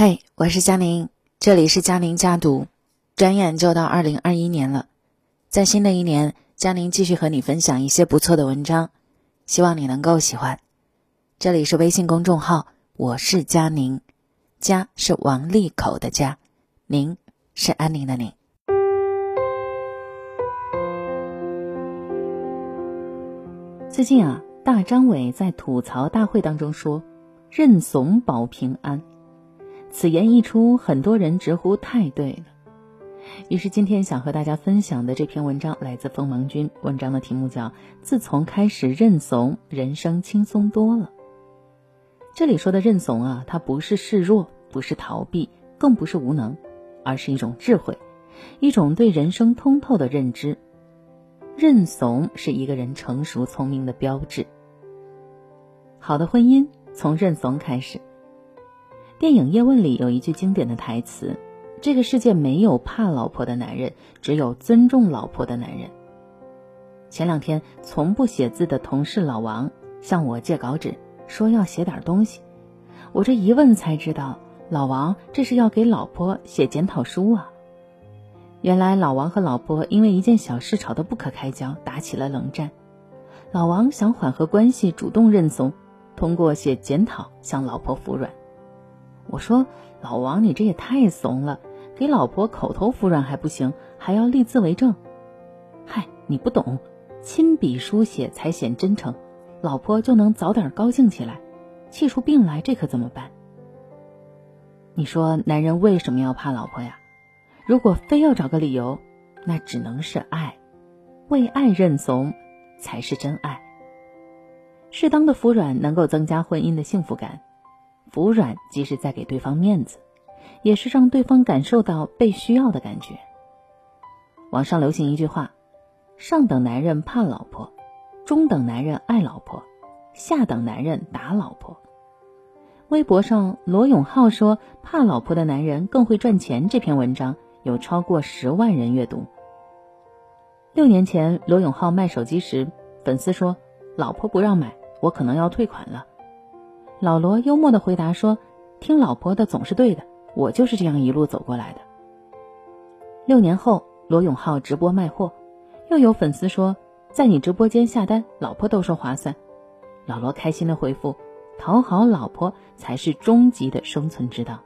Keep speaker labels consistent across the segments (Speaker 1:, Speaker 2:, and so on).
Speaker 1: 嘿，我是佳宁，这里是佳宁家读。转眼就到二零二一年了，在新的一年，佳宁继续和你分享一些不错的文章，希望你能够喜欢。这里是微信公众号，我是佳宁，家是王利口的家，宁是安宁的宁。最近啊，大张伟在吐槽大会当中说：“认怂保平安。”此言一出，很多人直呼太对了。于是今天想和大家分享的这篇文章来自锋芒君，文章的题目叫《自从开始认怂，人生轻松多了》。这里说的认怂啊，它不是示弱，不是逃避，更不是无能，而是一种智慧，一种对人生通透的认知。认怂是一个人成熟聪明的标志。好的婚姻从认怂开始。电影《叶问》里有一句经典的台词：“这个世界没有怕老婆的男人，只有尊重老婆的男人。”前两天，从不写字的同事老王向我借稿纸，说要写点东西。我这一问才知道，老王这是要给老婆写检讨书啊。原来老王和老婆因为一件小事吵得不可开交，打起了冷战。老王想缓和关系，主动认怂，通过写检讨向老婆服软。我说：“老王，你这也太怂了，给老婆口头服软还不行，还要立字为证。嗨，你不懂，亲笔书写才显真诚，老婆就能早点高兴起来。气出病来，这可怎么办？你说男人为什么要怕老婆呀？”如果非要找个理由，那只能是爱，为爱认怂才是真爱。适当的服软能够增加婚姻的幸福感，服软即是在给对方面子，也是让对方感受到被需要的感觉。网上流行一句话：上等男人怕老婆，中等男人爱老婆，下等男人打老婆。微博上罗永浩说：“怕老婆的男人更会赚钱。”这篇文章。有超过十万人阅读。六年前，罗永浩卖手机时，粉丝说：“老婆不让买，我可能要退款了。”老罗幽默的回答说：“听老婆的总是对的，我就是这样一路走过来的。”六年后，罗永浩直播卖货，又有粉丝说：“在你直播间下单，老婆都说划算。”老罗开心的回复：“讨好老婆才是终极的生存之道。”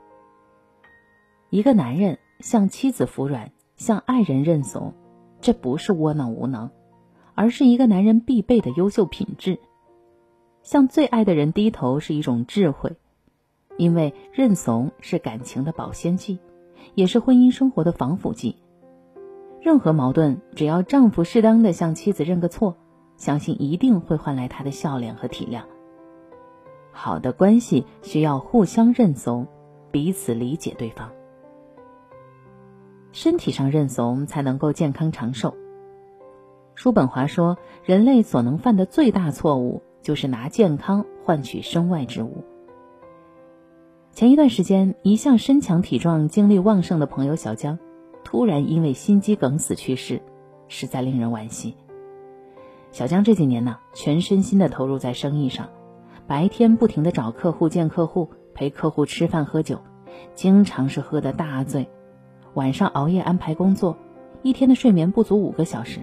Speaker 1: 一个男人。向妻子服软，向爱人认怂，这不是窝囊无能，而是一个男人必备的优秀品质。向最爱的人低头是一种智慧，因为认怂是感情的保鲜剂，也是婚姻生活的防腐剂。任何矛盾，只要丈夫适当的向妻子认个错，相信一定会换来他的笑脸和体谅。好的关系需要互相认怂，彼此理解对方。身体上认怂才能够健康长寿。叔本华说：“人类所能犯的最大错误，就是拿健康换取身外之物。”前一段时间，一向身强体壮、精力旺盛的朋友小江，突然因为心肌梗死去世，实在令人惋惜。小江这几年呢，全身心的投入在生意上，白天不停的找客户见客户，陪客户吃饭喝酒，经常是喝的大醉。晚上熬夜安排工作，一天的睡眠不足五个小时。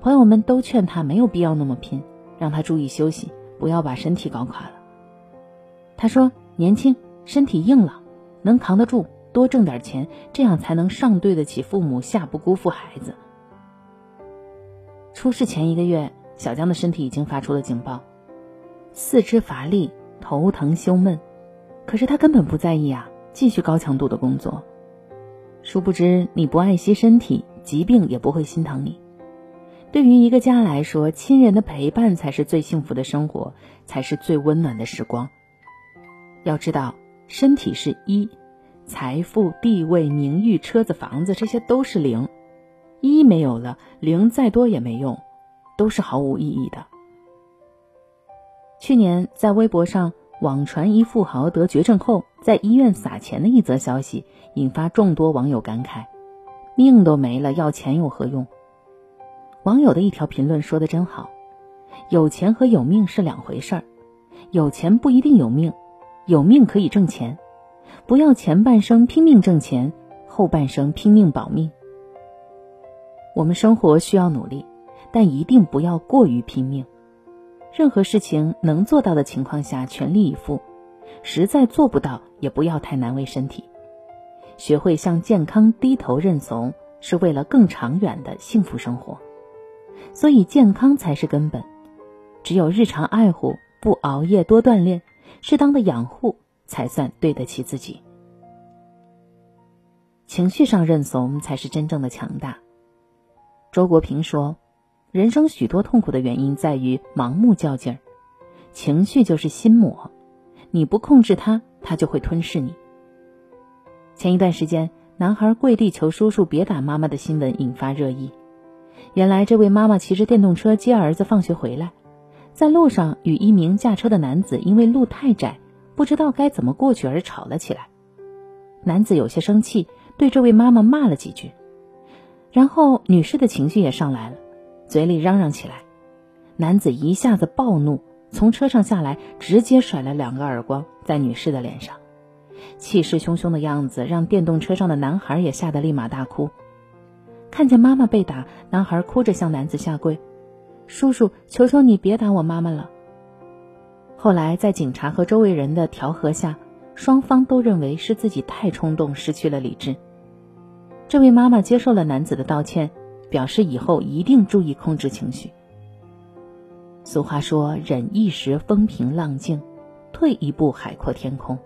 Speaker 1: 朋友们都劝他没有必要那么拼，让他注意休息，不要把身体搞垮了。他说：“年轻，身体硬朗，能扛得住，多挣点钱，这样才能上对得起父母，下不辜负孩子。”出事前一个月，小江的身体已经发出了警报，四肢乏力，头疼胸闷，可是他根本不在意啊，继续高强度的工作。殊不知，你不爱惜身体，疾病也不会心疼你。对于一个家来说，亲人的陪伴才是最幸福的生活，才是最温暖的时光。要知道，身体是一，财富、地位、名誉、车子、房子，这些都是零。一没有了，零再多也没用，都是毫无意义的。去年在微博上。网传一富豪得绝症后在医院撒钱的一则消息，引发众多网友感慨：“命都没了，要钱有何用？”网友的一条评论说的真好：“有钱和有命是两回事儿，有钱不一定有命，有命可以挣钱，不要前半生拼命挣钱，后半生拼命保命。我们生活需要努力，但一定不要过于拼命。任何事情能做到的情况下全力以赴，实在做不到也不要太难为身体。学会向健康低头认怂，是为了更长远的幸福生活。所以健康才是根本。只有日常爱护，不熬夜，多锻炼，适当的养护，才算对得起自己。情绪上认怂才是真正的强大。周国平说。人生许多痛苦的原因在于盲目较劲儿，情绪就是心魔，你不控制它，它就会吞噬你。前一段时间，男孩跪地求叔叔别打妈妈的新闻引发热议。原来，这位妈妈骑着电动车接儿子放学回来，在路上与一名驾车的男子因为路太窄，不知道该怎么过去而吵了起来。男子有些生气，对这位妈妈骂了几句，然后女士的情绪也上来了。嘴里嚷嚷起来，男子一下子暴怒，从车上下来，直接甩了两个耳光在女士的脸上，气势汹汹的样子让电动车上的男孩也吓得立马大哭。看见妈妈被打，男孩哭着向男子下跪：“叔叔，求求你别打我妈妈了。”后来在警察和周围人的调和下，双方都认为是自己太冲动，失去了理智。这位妈妈接受了男子的道歉。表示以后一定注意控制情绪。俗话说：“忍一时风平浪静，退一步海阔天空。”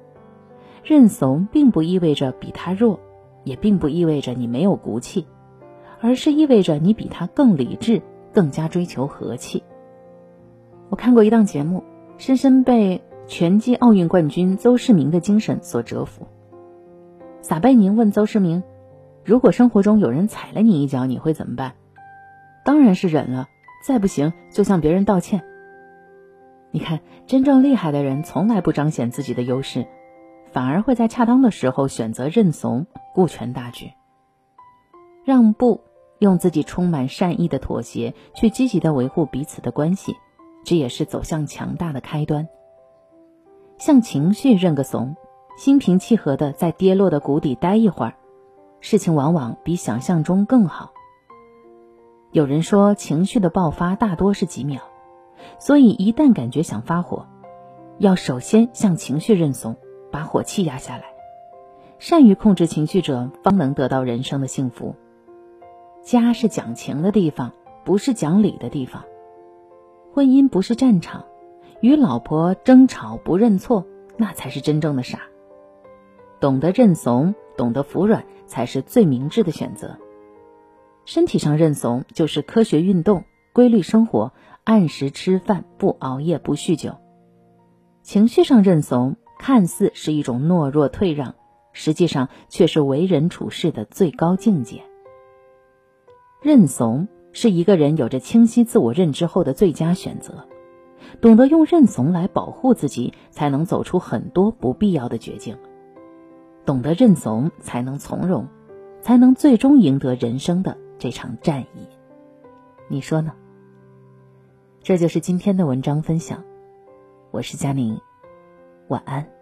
Speaker 1: 认怂并不意味着比他弱，也并不意味着你没有骨气，而是意味着你比他更理智，更加追求和气。我看过一档节目，深深被拳击奥运冠军邹市明的精神所折服。撒贝宁问邹市明。如果生活中有人踩了你一脚，你会怎么办？当然是忍了，再不行就向别人道歉。你看，真正厉害的人从来不彰显自己的优势，反而会在恰当的时候选择认怂，顾全大局。让步，用自己充满善意的妥协去积极的维护彼此的关系，这也是走向强大的开端。向情绪认个怂，心平气和的在跌落的谷底待一会儿。事情往往比想象中更好。有人说，情绪的爆发大多是几秒，所以一旦感觉想发火，要首先向情绪认怂，把火气压下来。善于控制情绪者，方能得到人生的幸福。家是讲情的地方，不是讲理的地方。婚姻不是战场，与老婆争吵不认错，那才是真正的傻。懂得认怂，懂得服软。才是最明智的选择。身体上认怂就是科学运动、规律生活、按时吃饭、不熬夜、不酗酒；情绪上认怂，看似是一种懦弱退让，实际上却是为人处事的最高境界。认怂是一个人有着清晰自我认知后的最佳选择，懂得用认怂来保护自己，才能走出很多不必要的绝境。懂得认怂，才能从容，才能最终赢得人生的这场战役。你说呢？这就是今天的文章分享。我是佳宁，晚安。